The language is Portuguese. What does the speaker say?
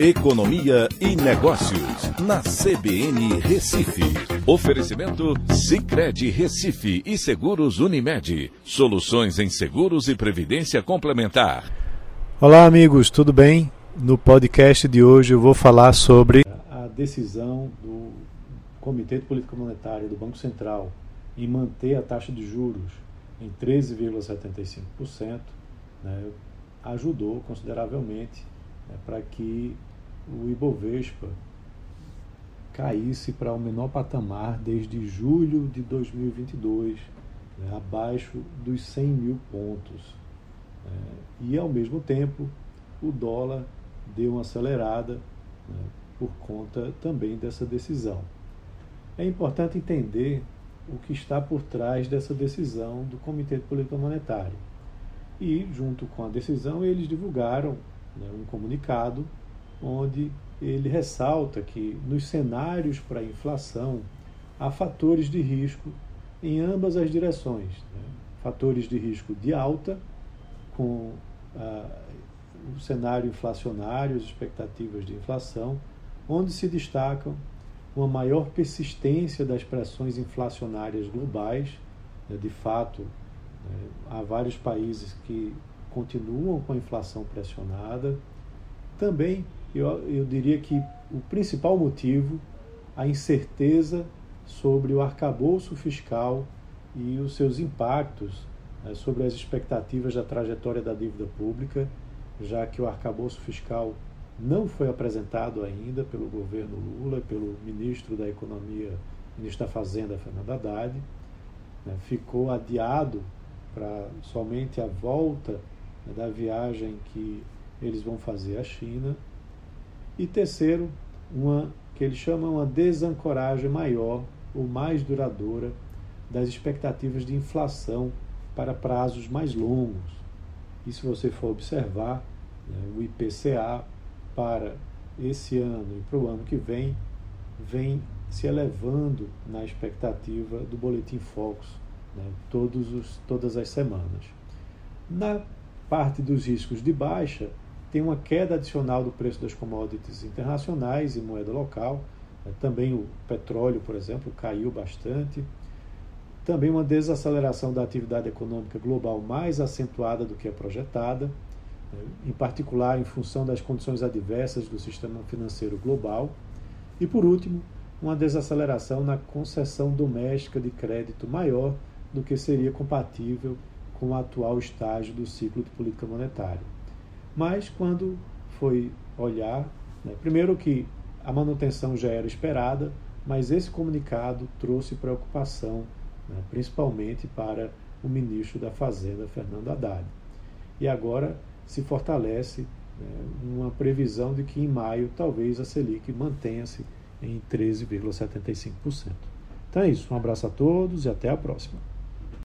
Economia e Negócios, na CBN Recife. Oferecimento Cicred Recife e Seguros Unimed. Soluções em seguros e previdência complementar. Olá, amigos, tudo bem? No podcast de hoje eu vou falar sobre a decisão do Comitê de Política Monetária do Banco Central em manter a taxa de juros em 13,75%, né, ajudou consideravelmente né, para que o Ibovespa caísse para o menor patamar desde julho de 2022, né, abaixo dos 100 mil pontos. É, e, ao mesmo tempo, o dólar deu uma acelerada né, por conta também dessa decisão. É importante entender o que está por trás dessa decisão do Comitê de Política Monetária. E, junto com a decisão, eles divulgaram né, um comunicado onde ele ressalta que nos cenários para inflação há fatores de risco em ambas as direções. Né? Fatores de risco de alta, com ah, o cenário inflacionário, as expectativas de inflação, onde se destacam uma maior persistência das pressões inflacionárias globais. Né? De fato, né, há vários países que continuam com a inflação pressionada. Também eu, eu diria que o principal motivo, a incerteza sobre o arcabouço fiscal e os seus impactos né, sobre as expectativas da trajetória da dívida pública, já que o arcabouço fiscal não foi apresentado ainda pelo governo Lula, pelo ministro da Economia, ministro da Fazenda, Fernando Haddad, né, ficou adiado para somente a volta né, da viagem que eles vão fazer à China e terceiro, uma que eles chamam uma desancoragem maior ou mais duradoura das expectativas de inflação para prazos mais longos. E se você for observar, né, o IPCA para esse ano e para o ano que vem, vem se elevando na expectativa do Boletim Focus né, todos os, todas as semanas. Na parte dos riscos de baixa, tem uma queda adicional do preço das commodities internacionais e moeda local. Né? Também o petróleo, por exemplo, caiu bastante. Também uma desaceleração da atividade econômica global mais acentuada do que a projetada, né? em particular em função das condições adversas do sistema financeiro global. E, por último, uma desaceleração na concessão doméstica de crédito maior do que seria compatível com o atual estágio do ciclo de política monetária. Mas quando foi olhar, né, primeiro que a manutenção já era esperada, mas esse comunicado trouxe preocupação, né, principalmente para o ministro da Fazenda, Fernando Haddad. E agora se fortalece né, uma previsão de que em maio talvez a Selic mantenha-se em 13,75%. Então é isso. Um abraço a todos e até a próxima.